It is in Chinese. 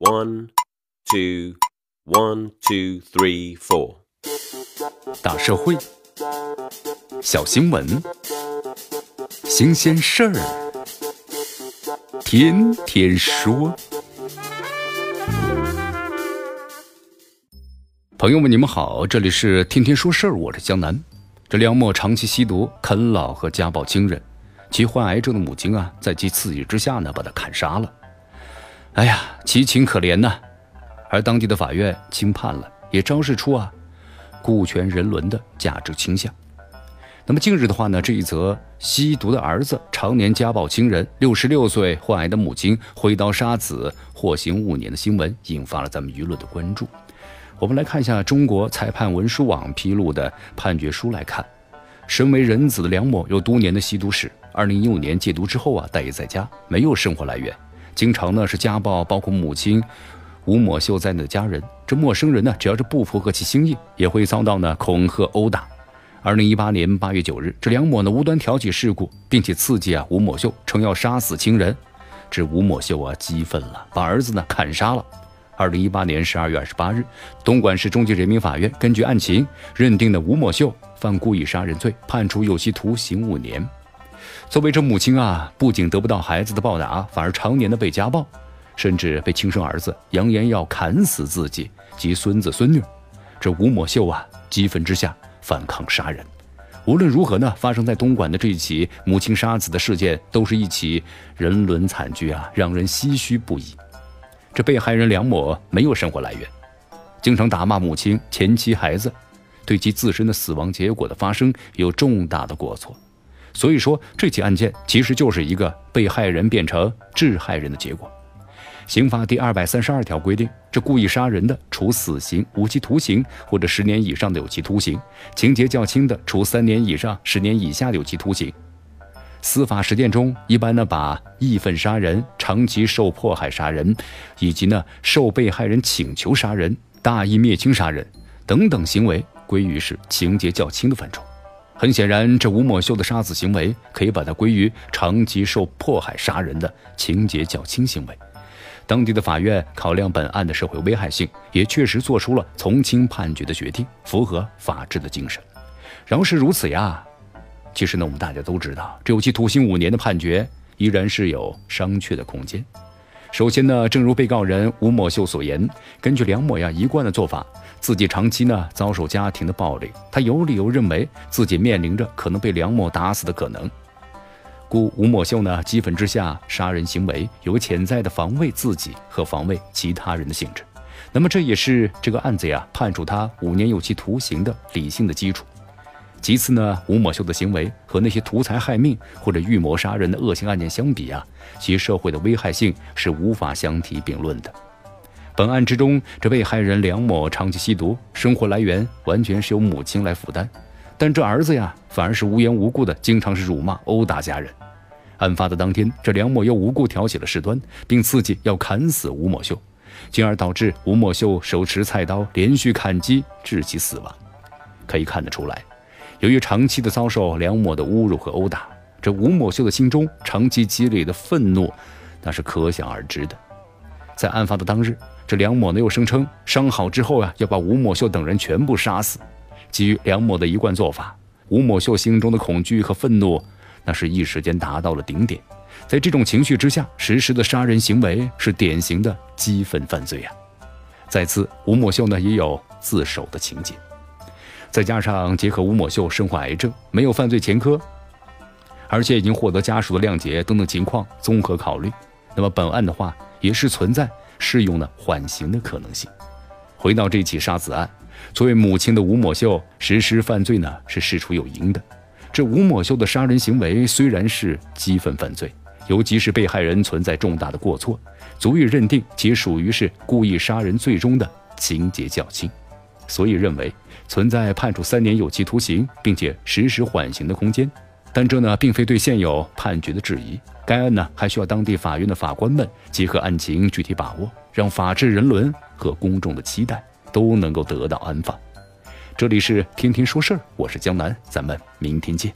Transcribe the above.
One, two, one, two, three, four. 大社会，小新闻，新鲜事儿，天天说。朋友们，你们好，这里是天天说事儿，我是江南。这梁某长期吸毒、啃老和家暴亲人，其患癌症的母亲啊，在其刺激之下呢，把他砍杀了。哎呀，其情可怜呐！而当地的法院轻判了，也昭示出啊，顾全人伦的价值倾向。那么近日的话呢，这一则吸毒的儿子常年家暴亲人，六十六岁患癌的母亲挥刀杀子，获刑五年的新闻，引发了咱们舆论的关注。我们来看一下中国裁判文书网披露的判决书来看，身为人子的梁某有多年的吸毒史，二零一五年戒毒之后啊，待业在家，没有生活来源，经常呢是家暴包括母亲吴某秀在内的家人。这陌生人呢，只要是不符合其心意，也会遭到呢恐吓殴打。二零一八年八月九日，这梁某呢无端挑起事故，并且刺激啊吴某秀，称要杀死亲人，这吴某秀啊激愤了，把儿子呢砍杀了。二零一八年十二月二十八日，东莞市中级人民法院根据案情认定的吴某秀犯故意杀人罪，判处有期徒刑五年。作为这母亲啊，不仅得不到孩子的报答，反而常年的被家暴，甚至被亲生儿子扬言要砍死自己及孙子孙女。这吴某秀啊，激愤之下反抗杀人。无论如何呢，发生在东莞的这一起母亲杀子的事件，都是一起人伦惨剧啊，让人唏嘘不已。这被害人梁某没有生活来源，经常打骂母亲、前妻、孩子，对其自身的死亡结果的发生有重大的过错。所以说，这起案件其实就是一个被害人变成致害人的结果。刑法第二百三十二条规定，这故意杀人的，处死刑、无期徒刑或者十年以上的有期徒刑；情节较轻的，处三年以上十年以下的有期徒刑。司法实践中，一般呢把义愤杀人、长期受迫害杀人，以及呢受被害人请求杀人、大义灭亲杀人等等行为归于是情节较轻的范畴。很显然，这吴某秀的杀子行为可以把它归于长期受迫害杀人的情节较轻行为。当地的法院考量本案的社会危害性，也确实做出了从轻判决的决定，符合法治的精神。饶是如此呀。其实呢，我们大家都知道，这有期徒刑五年的判决依然是有商榷的空间。首先呢，正如被告人吴某秀所言，根据梁某呀一贯的做法，自己长期呢遭受家庭的暴力，他有理由认为自己面临着可能被梁某打死的可能，故吴某秀呢激愤之下杀人行为有潜在的防卫自己和防卫其他人的性质。那么这也是这个案子呀判处他五年有期徒刑的理性的基础。其次呢，吴某秀的行为和那些图财害命或者预谋杀人的恶性案件相比啊，其社会的危害性是无法相提并论的。本案之中，这被害人梁某长期吸毒，生活来源完全是由母亲来负担，但这儿子呀，反而是无缘无故的经常是辱骂、殴打家人。案发的当天，这梁某又无故挑起了事端，并刺激要砍死吴某秀，进而导致吴某秀手持菜刀连续砍击，致其死亡。可以看得出来。由于长期的遭受梁某的侮辱和殴打，这吴某秀的心中长期积累的愤怒，那是可想而知的。在案发的当日，这梁某呢又声称伤好之后啊要把吴某秀等人全部杀死。基于梁某的一贯做法，吴某秀心中的恐惧和愤怒，那是一时间达到了顶点。在这种情绪之下实施的杀人行为，是典型的激愤犯罪啊！再次，吴某秀呢也有自首的情节。再加上结合吴某秀身患癌症，没有犯罪前科，而且已经获得家属的谅解等等情况综合考虑，那么本案的话也是存在适用的缓刑的可能性。回到这起杀子案，作为母亲的吴某秀实施犯罪呢是事出有因的。这吴某秀的杀人行为虽然是激愤犯罪，尤其是被害人存在重大的过错，足以认定其属于是故意杀人罪中的情节较轻。所以认为存在判处三年有期徒刑，并且实施缓刑的空间，但这呢并非对现有判决的质疑。该案呢还需要当地法院的法官们结合案情具体把握，让法治人伦和公众的期待都能够得到安放。这里是天天说事儿，我是江南，咱们明天见。